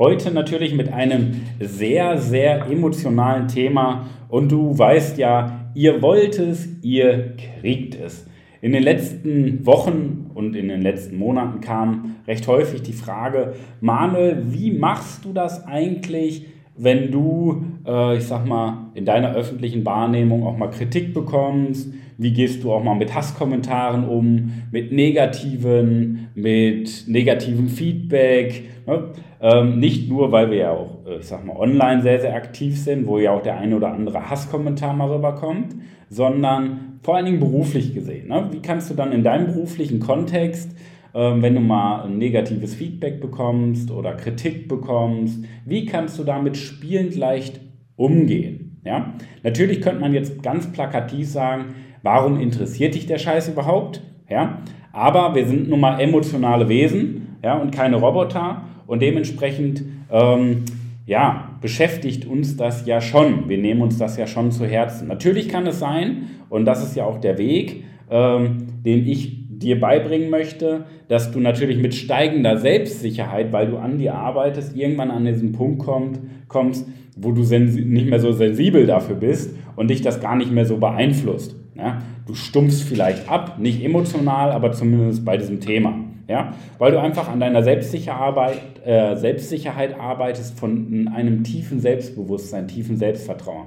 Heute natürlich mit einem sehr, sehr emotionalen Thema und du weißt ja, ihr wollt es, ihr kriegt es. In den letzten Wochen und in den letzten Monaten kam recht häufig die Frage, Manuel, wie machst du das eigentlich, wenn du, äh, ich sag mal, in deiner öffentlichen Wahrnehmung auch mal Kritik bekommst? Wie gehst du auch mal mit Hasskommentaren um, mit negativen, mit negativem Feedback? Ne? Ähm, nicht nur, weil wir ja auch, äh, ich sag mal, online sehr, sehr aktiv sind, wo ja auch der eine oder andere Hasskommentar mal rüberkommt, sondern vor allen Dingen beruflich gesehen. Ne? Wie kannst du dann in deinem beruflichen Kontext ähm, wenn du mal ein negatives Feedback bekommst oder Kritik bekommst, wie kannst du damit spielend leicht umgehen? Ja? Natürlich könnte man jetzt ganz plakativ sagen, warum interessiert dich der Scheiß überhaupt? Ja? Aber wir sind nun mal emotionale Wesen ja, und keine Roboter und dementsprechend ähm, ja, beschäftigt uns das ja schon. Wir nehmen uns das ja schon zu Herzen. Natürlich kann es sein, und das ist ja auch der Weg, ähm, den ich dir beibringen möchte, dass du natürlich mit steigender Selbstsicherheit, weil du an dir arbeitest, irgendwann an diesen Punkt kommt, kommst, wo du nicht mehr so sensibel dafür bist und dich das gar nicht mehr so beeinflusst. Ja? Du stumpfst vielleicht ab, nicht emotional, aber zumindest bei diesem Thema. Ja? Weil du einfach an deiner Selbstsicherheit, äh, Selbstsicherheit arbeitest von einem tiefen Selbstbewusstsein, tiefen Selbstvertrauen.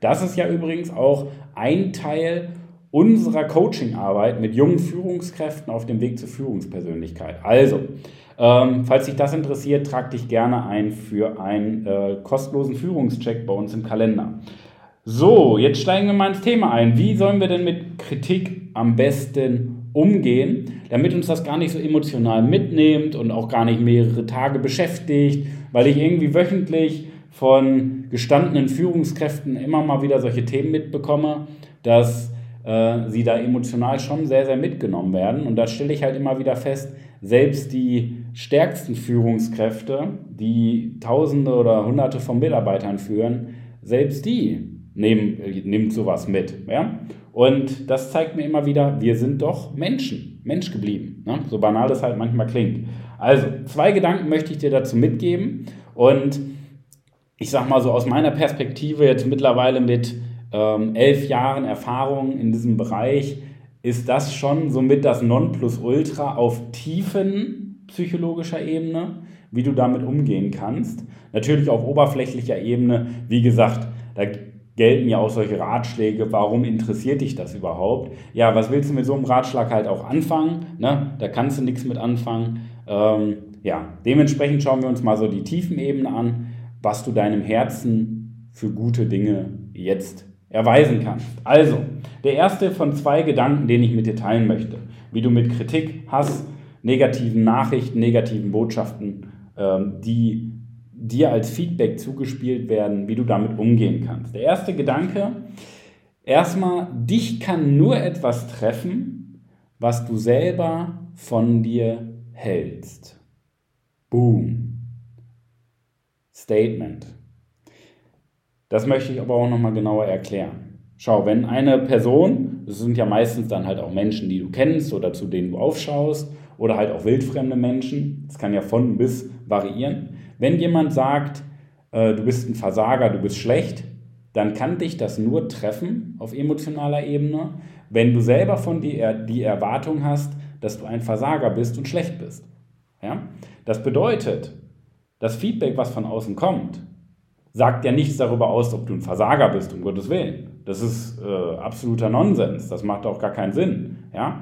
Das ist ja übrigens auch ein Teil unserer Coachingarbeit mit jungen Führungskräften auf dem Weg zur Führungspersönlichkeit. Also, ähm, falls dich das interessiert, trag dich gerne ein für einen äh, kostenlosen Führungscheck bei uns im Kalender. So, jetzt steigen wir mal ins Thema ein. Wie sollen wir denn mit Kritik am besten umgehen, damit uns das gar nicht so emotional mitnimmt und auch gar nicht mehrere Tage beschäftigt, weil ich irgendwie wöchentlich von gestandenen Führungskräften immer mal wieder solche Themen mitbekomme, dass äh, sie da emotional schon sehr, sehr mitgenommen werden. Und da stelle ich halt immer wieder fest, selbst die stärksten Führungskräfte, die Tausende oder Hunderte von Mitarbeitern führen, selbst die nehmen, äh, nimmt sowas mit. Ja? Und das zeigt mir immer wieder, wir sind doch Menschen, Mensch geblieben. Ne? So banal es halt manchmal klingt. Also, zwei Gedanken möchte ich dir dazu mitgeben. Und ich sag mal so aus meiner Perspektive jetzt mittlerweile mit ähm, elf Jahren Erfahrung in diesem Bereich ist das schon somit das Nonplusultra auf tiefen psychologischer Ebene, wie du damit umgehen kannst. Natürlich auf oberflächlicher Ebene, wie gesagt, da gelten ja auch solche Ratschläge, warum interessiert dich das überhaupt? Ja, was willst du mit so einem Ratschlag halt auch anfangen? Ne? Da kannst du nichts mit anfangen. Ähm, ja, dementsprechend schauen wir uns mal so die tiefen Ebenen an, was du deinem Herzen für gute Dinge jetzt erweisen kannst. Also, der erste von zwei Gedanken, den ich mit dir teilen möchte, wie du mit Kritik, Hass, negativen Nachrichten, negativen Botschaften, ähm, die dir als Feedback zugespielt werden, wie du damit umgehen kannst. Der erste Gedanke, erstmal, dich kann nur etwas treffen, was du selber von dir hältst. Boom. Statement. Das möchte ich aber auch nochmal genauer erklären. Schau, wenn eine Person, das sind ja meistens dann halt auch Menschen, die du kennst oder zu denen du aufschaust, oder halt auch wildfremde Menschen, das kann ja von bis variieren. Wenn jemand sagt, äh, du bist ein Versager, du bist schlecht, dann kann dich das nur treffen auf emotionaler Ebene, wenn du selber von dir die Erwartung hast, dass du ein Versager bist und schlecht bist. Ja? Das bedeutet, das Feedback, was von außen kommt, sagt ja nichts darüber aus, ob du ein Versager bist, um Gottes Willen. Das ist äh, absoluter Nonsens. Das macht auch gar keinen Sinn. Ja?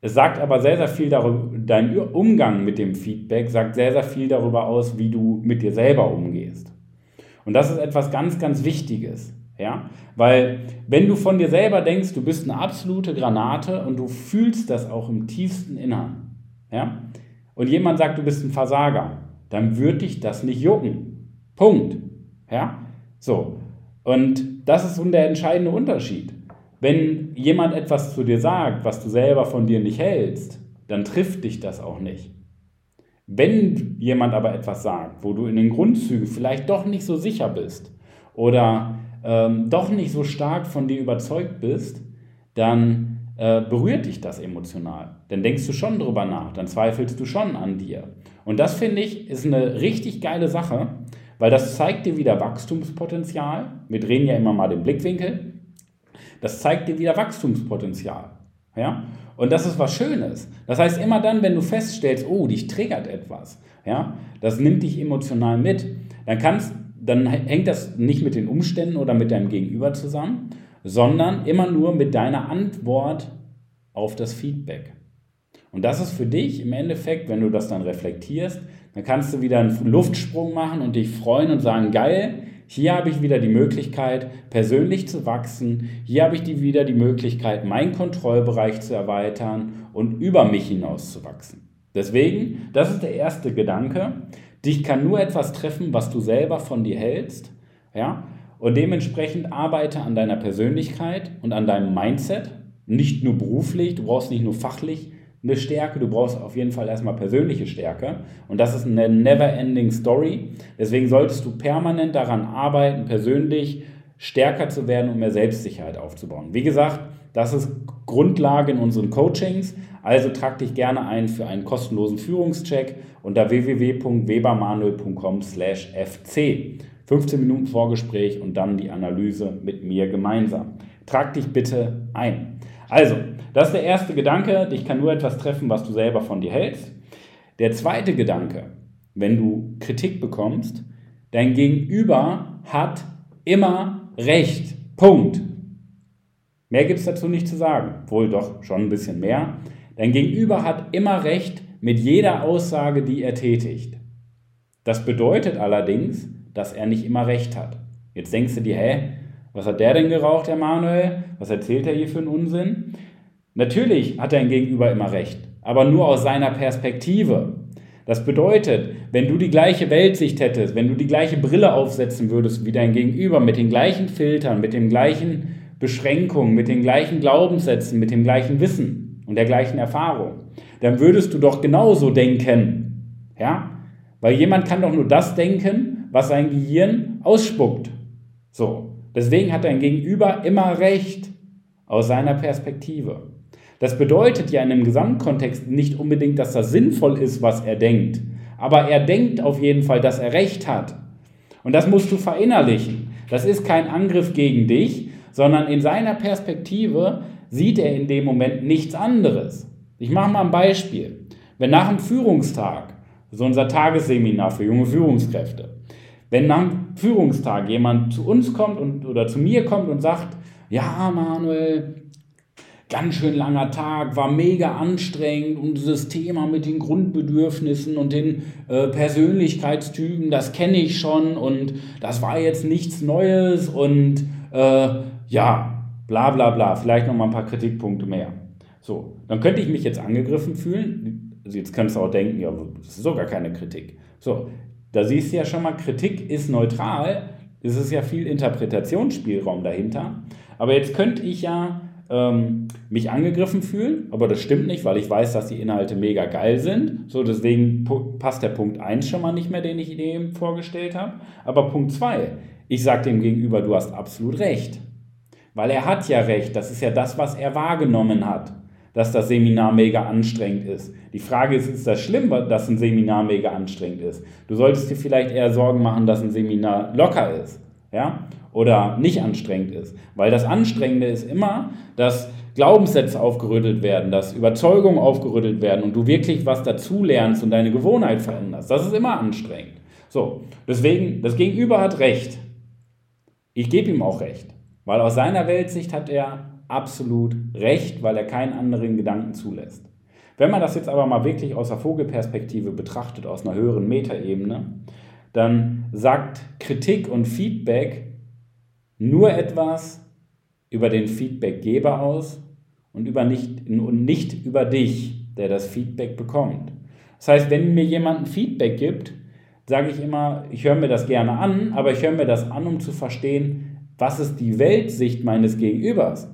Es sagt aber sehr, sehr viel darüber, dein Umgang mit dem Feedback sagt sehr, sehr viel darüber aus, wie du mit dir selber umgehst. Und das ist etwas ganz, ganz Wichtiges. Ja? Weil wenn du von dir selber denkst, du bist eine absolute Granate und du fühlst das auch im tiefsten Innern, ja? und jemand sagt, du bist ein Versager, dann würde dich das nicht jucken. Punkt. Ja? So. Und das ist so der entscheidende Unterschied. Wenn jemand etwas zu dir sagt, was du selber von dir nicht hältst, dann trifft dich das auch nicht. Wenn jemand aber etwas sagt, wo du in den Grundzügen vielleicht doch nicht so sicher bist oder ähm, doch nicht so stark von dir überzeugt bist, dann äh, berührt dich das emotional. Dann denkst du schon drüber nach, dann zweifelst du schon an dir. Und das finde ich ist eine richtig geile Sache, weil das zeigt dir wieder Wachstumspotenzial. Wir drehen ja immer mal den Blickwinkel. Das zeigt dir wieder Wachstumspotenzial. Ja? Und das ist was Schönes. Das heißt, immer dann, wenn du feststellst, oh, dich triggert etwas, ja, das nimmt dich emotional mit, dann kannst, dann hängt das nicht mit den Umständen oder mit deinem Gegenüber zusammen, sondern immer nur mit deiner Antwort auf das Feedback. Und das ist für dich im Endeffekt, wenn du das dann reflektierst, dann kannst du wieder einen Luftsprung machen und dich freuen und sagen, geil, hier habe ich wieder die Möglichkeit, persönlich zu wachsen. Hier habe ich die, wieder die Möglichkeit, meinen Kontrollbereich zu erweitern und über mich hinaus zu wachsen. Deswegen, das ist der erste Gedanke. Dich kann nur etwas treffen, was du selber von dir hältst. Ja? Und dementsprechend arbeite an deiner Persönlichkeit und an deinem Mindset. Nicht nur beruflich, du brauchst nicht nur fachlich, eine Stärke, du brauchst auf jeden Fall erstmal persönliche Stärke. Und das ist eine never-ending Story. Deswegen solltest du permanent daran arbeiten, persönlich stärker zu werden und mehr Selbstsicherheit aufzubauen. Wie gesagt, das ist Grundlage in unseren Coachings. Also trag dich gerne ein für einen kostenlosen Führungscheck unter www.webermanuel.com/fc. 15 Minuten Vorgespräch und dann die Analyse mit mir gemeinsam. Trag dich bitte ein. Also, das ist der erste Gedanke, dich kann nur etwas treffen, was du selber von dir hältst. Der zweite Gedanke, wenn du Kritik bekommst, dein Gegenüber hat immer Recht. Punkt. Mehr gibt es dazu nicht zu sagen. Wohl doch schon ein bisschen mehr. Dein Gegenüber hat immer Recht mit jeder Aussage, die er tätigt. Das bedeutet allerdings, dass er nicht immer Recht hat. Jetzt denkst du dir, hä, was hat der denn geraucht, Herr Manuel? Was erzählt er hier für einen Unsinn? Natürlich hat dein Gegenüber immer recht, aber nur aus seiner Perspektive. Das bedeutet, wenn du die gleiche Weltsicht hättest, wenn du die gleiche Brille aufsetzen würdest wie dein Gegenüber, mit den gleichen Filtern, mit den gleichen Beschränkungen, mit den gleichen Glaubenssätzen, mit dem gleichen Wissen und der gleichen Erfahrung, dann würdest du doch genauso denken. Ja? Weil jemand kann doch nur das denken, was sein Gehirn ausspuckt. So. Deswegen hat dein Gegenüber immer recht aus seiner Perspektive. Das bedeutet ja in einem Gesamtkontext nicht unbedingt, dass das sinnvoll ist, was er denkt. Aber er denkt auf jeden Fall, dass er recht hat. Und das musst du verinnerlichen. Das ist kein Angriff gegen dich, sondern in seiner Perspektive sieht er in dem Moment nichts anderes. Ich mache mal ein Beispiel. Wenn nach einem Führungstag, so unser Tagesseminar für junge Führungskräfte, wenn nach Führungstag jemand zu uns kommt und, oder zu mir kommt und sagt, ja Manuel, ganz schön langer Tag, war mega anstrengend und dieses Thema mit den Grundbedürfnissen und den äh, Persönlichkeitstypen, das kenne ich schon und das war jetzt nichts Neues und äh, ja, bla bla bla, vielleicht noch mal ein paar Kritikpunkte mehr. So, dann könnte ich mich jetzt angegriffen fühlen. Also jetzt kannst du auch denken, ja, das ist sogar keine Kritik. So, da siehst du ja schon mal, Kritik ist neutral, es ist ja viel Interpretationsspielraum dahinter. Aber jetzt könnte ich ja ähm, mich angegriffen fühlen, aber das stimmt nicht, weil ich weiß, dass die Inhalte mega geil sind. So, deswegen passt der Punkt 1 schon mal nicht mehr, den ich eben vorgestellt habe. Aber Punkt 2, ich sage dem Gegenüber, du hast absolut recht. Weil er hat ja recht, das ist ja das, was er wahrgenommen hat, dass das Seminar mega anstrengend ist. Die Frage ist, ist das schlimm, dass ein Seminar mega anstrengend ist? Du solltest dir vielleicht eher Sorgen machen, dass ein Seminar locker ist. Ja? oder nicht anstrengend ist. Weil das Anstrengende ist immer, dass Glaubenssätze aufgerüttelt werden, dass Überzeugungen aufgerüttelt werden und du wirklich was dazu lernst und deine Gewohnheit veränderst. Das ist immer anstrengend. So, deswegen, das Gegenüber hat recht. Ich gebe ihm auch recht, weil aus seiner Weltsicht hat er absolut recht, weil er keinen anderen Gedanken zulässt. Wenn man das jetzt aber mal wirklich aus der Vogelperspektive betrachtet, aus einer höheren Metaebene, dann sagt Kritik und Feedback nur etwas über den Feedbackgeber aus und, über nicht, und nicht über dich, der das Feedback bekommt. Das heißt, wenn mir jemand ein Feedback gibt, sage ich immer, ich höre mir das gerne an, aber ich höre mir das an, um zu verstehen, was ist die Weltsicht meines Gegenübers?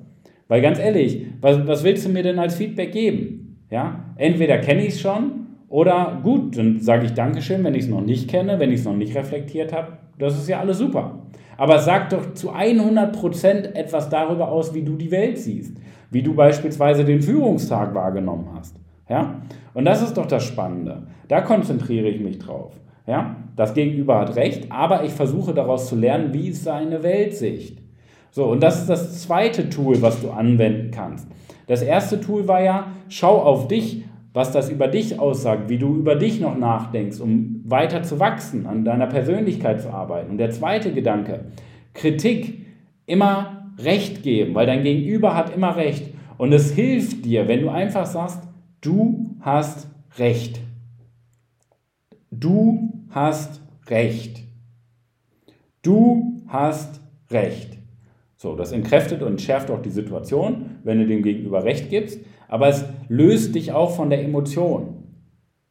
Weil ganz ehrlich, was, was willst du mir denn als Feedback geben? Ja? Entweder kenne ich es schon oder gut, dann sage ich Dankeschön, wenn ich es noch nicht kenne, wenn ich es noch nicht reflektiert habe. Das ist ja alles super. Aber sag doch zu 100% etwas darüber aus, wie du die Welt siehst. Wie du beispielsweise den Führungstag wahrgenommen hast. Ja? Und das ist doch das Spannende. Da konzentriere ich mich drauf. Ja? Das Gegenüber hat recht, aber ich versuche daraus zu lernen, wie ist seine Weltsicht. So, und das ist das zweite Tool, was du anwenden kannst. Das erste Tool war ja, schau auf dich, was das über dich aussagt, wie du über dich noch nachdenkst, um weiter zu wachsen, an deiner Persönlichkeit zu arbeiten. Und der zweite Gedanke, Kritik, immer Recht geben, weil dein Gegenüber hat immer Recht. Und es hilft dir, wenn du einfach sagst, du hast Recht. Du hast Recht. Du hast Recht. So, das entkräftet und schärft auch die Situation, wenn du dem Gegenüber Recht gibst, aber es löst dich auch von der Emotion,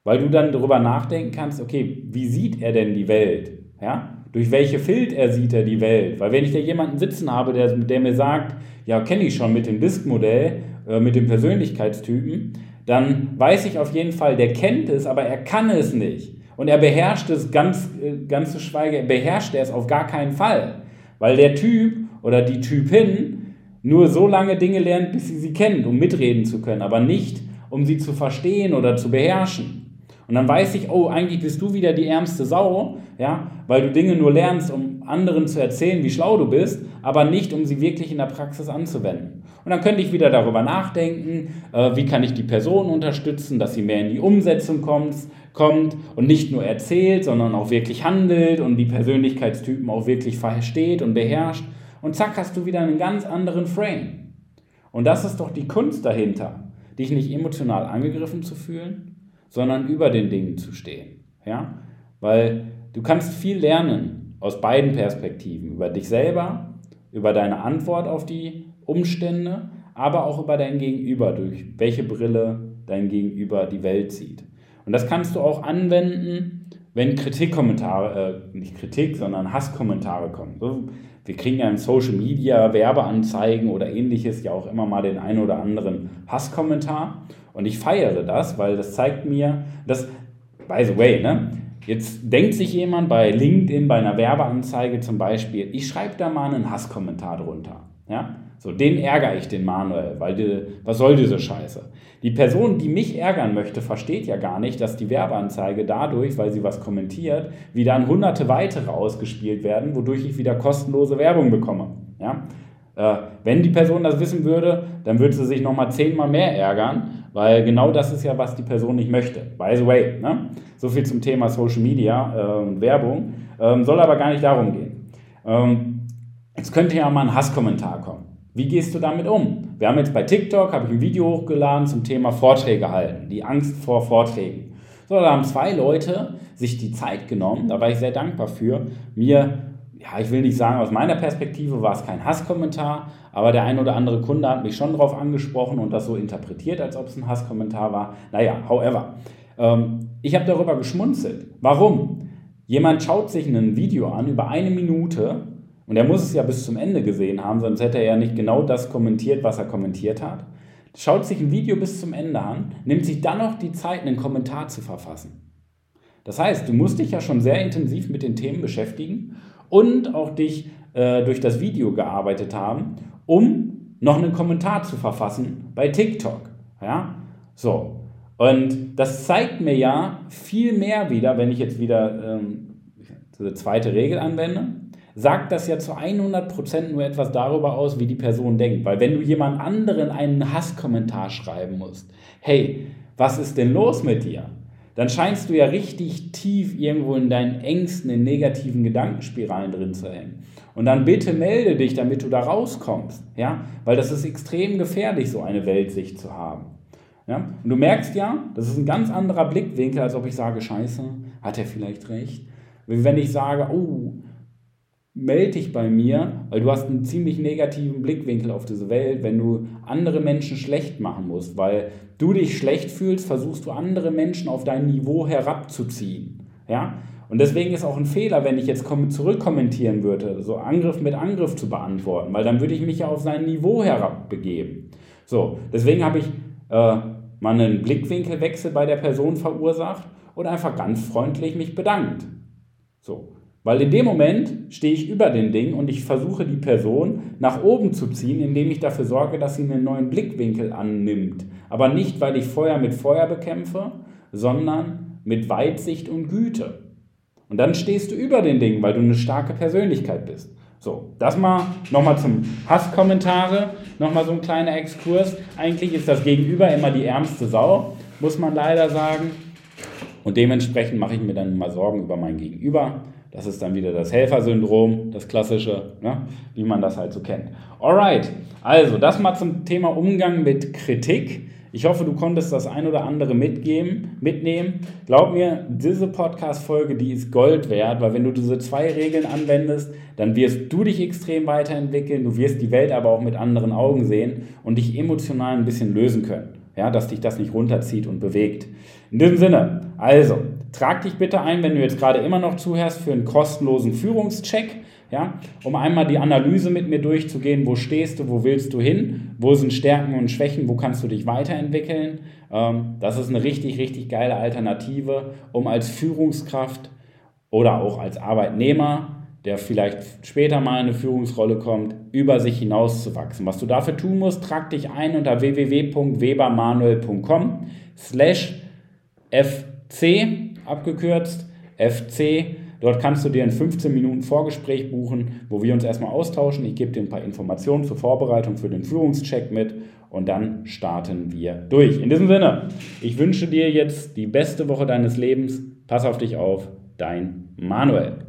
weil du dann darüber nachdenken kannst, okay, wie sieht er denn die Welt? Ja? Durch welche Filter sieht er die Welt? Weil wenn ich da jemanden sitzen habe, der, der mir sagt, ja, kenne ich schon mit dem Disk-Modell, äh, mit dem Persönlichkeitstypen, dann weiß ich auf jeden Fall, der kennt es, aber er kann es nicht. Und er beherrscht es ganz, äh, ganz zu schweigen, beherrscht er es auf gar keinen Fall. Weil der Typ oder die Typin nur so lange Dinge lernt, bis sie sie kennt, um mitreden zu können, aber nicht, um sie zu verstehen oder zu beherrschen. Und dann weiß ich, oh, eigentlich bist du wieder die ärmste Sau, ja, weil du Dinge nur lernst, um anderen zu erzählen, wie schlau du bist, aber nicht, um sie wirklich in der Praxis anzuwenden. Und dann könnte ich wieder darüber nachdenken, äh, wie kann ich die Person unterstützen, dass sie mehr in die Umsetzung kommt, kommt und nicht nur erzählt, sondern auch wirklich handelt und die Persönlichkeitstypen auch wirklich versteht und beherrscht. Und zack, hast du wieder einen ganz anderen Frame. Und das ist doch die Kunst dahinter, dich nicht emotional angegriffen zu fühlen, sondern über den Dingen zu stehen. Ja? Weil du kannst viel lernen aus beiden Perspektiven, über dich selber, über deine Antwort auf die Umstände, aber auch über dein Gegenüber, durch welche Brille dein Gegenüber die Welt sieht. Und das kannst du auch anwenden, wenn Kritikkommentare, äh, nicht Kritik, sondern Hasskommentare kommen. So, wir kriegen ja in Social Media, Werbeanzeigen oder ähnliches ja auch immer mal den einen oder anderen Hasskommentar. Und ich feiere das, weil das zeigt mir, dass, by the way, ne, jetzt denkt sich jemand bei LinkedIn, bei einer Werbeanzeige zum Beispiel, ich schreibe da mal einen Hasskommentar drunter. Ja? So, den ärgere ich den Manuel, weil die, was soll diese Scheiße? Die Person, die mich ärgern möchte, versteht ja gar nicht, dass die Werbeanzeige dadurch, weil sie was kommentiert, wieder an hunderte weitere ausgespielt werden, wodurch ich wieder kostenlose Werbung bekomme. Ja? Äh, wenn die Person das wissen würde, dann würde sie sich nochmal zehnmal mehr ärgern, weil genau das ist ja, was die Person nicht möchte. By the way, ne? so viel zum Thema Social Media äh, und Werbung, ähm, soll aber gar nicht darum gehen. Ähm, jetzt könnte ja mal ein Hasskommentar kommen. Wie gehst du damit um? Wir haben jetzt bei TikTok, habe ich ein Video hochgeladen zum Thema Vorträge halten, die Angst vor Vorträgen. So, da haben zwei Leute sich die Zeit genommen, da war ich sehr dankbar für, mir, ja, ich will nicht sagen, aus meiner Perspektive war es kein Hasskommentar, aber der ein oder andere Kunde hat mich schon darauf angesprochen und das so interpretiert, als ob es ein Hasskommentar war. Naja, however, ähm, ich habe darüber geschmunzelt. Warum? Jemand schaut sich ein Video an über eine Minute und er muss es ja bis zum Ende gesehen haben, sonst hätte er ja nicht genau das kommentiert, was er kommentiert hat. Schaut sich ein Video bis zum Ende an, nimmt sich dann noch die Zeit, einen Kommentar zu verfassen. Das heißt, du musst dich ja schon sehr intensiv mit den Themen beschäftigen und auch dich äh, durch das Video gearbeitet haben, um noch einen Kommentar zu verfassen bei TikTok. Ja? So. Und das zeigt mir ja viel mehr wieder, wenn ich jetzt wieder ähm, diese zweite Regel anwende sagt das ja zu 100% nur etwas darüber aus, wie die Person denkt. Weil wenn du jemand anderen einen Hasskommentar schreiben musst, hey, was ist denn los mit dir? Dann scheinst du ja richtig tief irgendwo in deinen Ängsten, in negativen Gedankenspiralen drin zu hängen. Und dann bitte melde dich, damit du da rauskommst. Ja? Weil das ist extrem gefährlich, so eine Weltsicht zu haben. Ja? Und du merkst ja, das ist ein ganz anderer Blickwinkel, als ob ich sage, scheiße, hat er vielleicht recht. Wie wenn ich sage, oh, melde dich bei mir, weil du hast einen ziemlich negativen Blickwinkel auf diese Welt, wenn du andere Menschen schlecht machen musst, weil du dich schlecht fühlst, versuchst du andere Menschen auf dein Niveau herabzuziehen. Ja? Und deswegen ist auch ein Fehler, wenn ich jetzt zurückkommentieren würde, so Angriff mit Angriff zu beantworten, weil dann würde ich mich ja auf sein Niveau herabbegeben. So, deswegen habe ich äh, mal einen Blickwinkelwechsel bei der Person verursacht und einfach ganz freundlich mich bedankt. So, weil in dem Moment stehe ich über den Ding und ich versuche die Person nach oben zu ziehen, indem ich dafür sorge, dass sie einen neuen Blickwinkel annimmt. Aber nicht, weil ich Feuer mit Feuer bekämpfe, sondern mit Weitsicht und Güte. Und dann stehst du über den Dingen, weil du eine starke Persönlichkeit bist. So, das mal nochmal zum Hasskommentare, nochmal so ein kleiner Exkurs. Eigentlich ist das Gegenüber immer die ärmste Sau, muss man leider sagen. Und dementsprechend mache ich mir dann mal Sorgen über mein Gegenüber. Das ist dann wieder das Helfersyndrom, das klassische, ne, wie man das halt so kennt. Alright, also das mal zum Thema Umgang mit Kritik. Ich hoffe, du konntest das ein oder andere mitgeben, mitnehmen. Glaub mir, diese Podcast-Folge, die ist Gold wert, weil wenn du diese zwei Regeln anwendest, dann wirst du dich extrem weiterentwickeln, du wirst die Welt aber auch mit anderen Augen sehen und dich emotional ein bisschen lösen können. Ja, dass dich das nicht runterzieht und bewegt. In diesem Sinne, also, trag dich bitte ein, wenn du jetzt gerade immer noch zuhörst, für einen kostenlosen Führungscheck ja, um einmal die Analyse mit mir durchzugehen, wo stehst du, wo willst du hin, wo sind Stärken und Schwächen, wo kannst du dich weiterentwickeln. Ähm, das ist eine richtig, richtig geile Alternative, um als Führungskraft oder auch als Arbeitnehmer, der vielleicht später mal in eine Führungsrolle kommt, über sich hinaus zu wachsen. Was du dafür tun musst, trag dich ein unter www.webermanuel.com slash FC abgekürzt FC Dort kannst du dir ein 15 Minuten Vorgespräch buchen, wo wir uns erstmal austauschen. Ich gebe dir ein paar Informationen zur Vorbereitung für den Führungscheck mit und dann starten wir durch. In diesem Sinne, ich wünsche dir jetzt die beste Woche deines Lebens. Pass auf dich auf, dein Manuel.